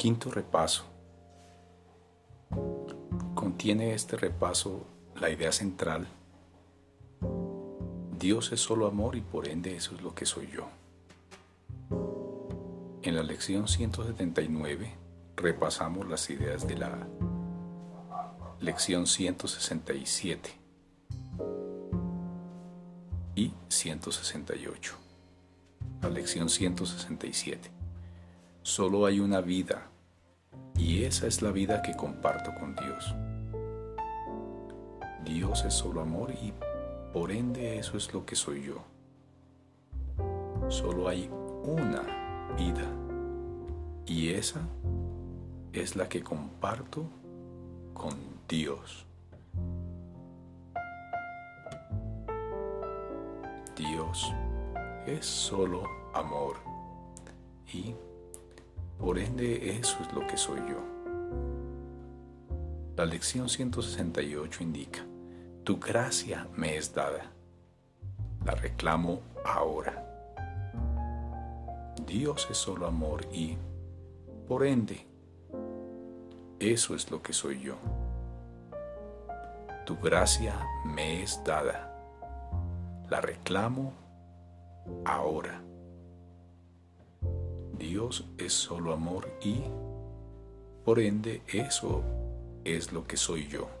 Quinto repaso. Contiene este repaso la idea central. Dios es solo amor y por ende eso es lo que soy yo. En la lección 179 repasamos las ideas de la lección 167 y 168. La lección 167. Solo hay una vida y esa es la vida que comparto con Dios. Dios es solo amor y por ende eso es lo que soy yo. Solo hay una vida y esa es la que comparto con Dios. Dios es solo amor y por ende eso es lo que soy yo. La lección 168 indica, tu gracia me es dada, la reclamo ahora. Dios es solo amor y, por ende, eso es lo que soy yo. Tu gracia me es dada. La reclamo ahora. Dios es solo amor y, por ende, eso es lo que soy yo.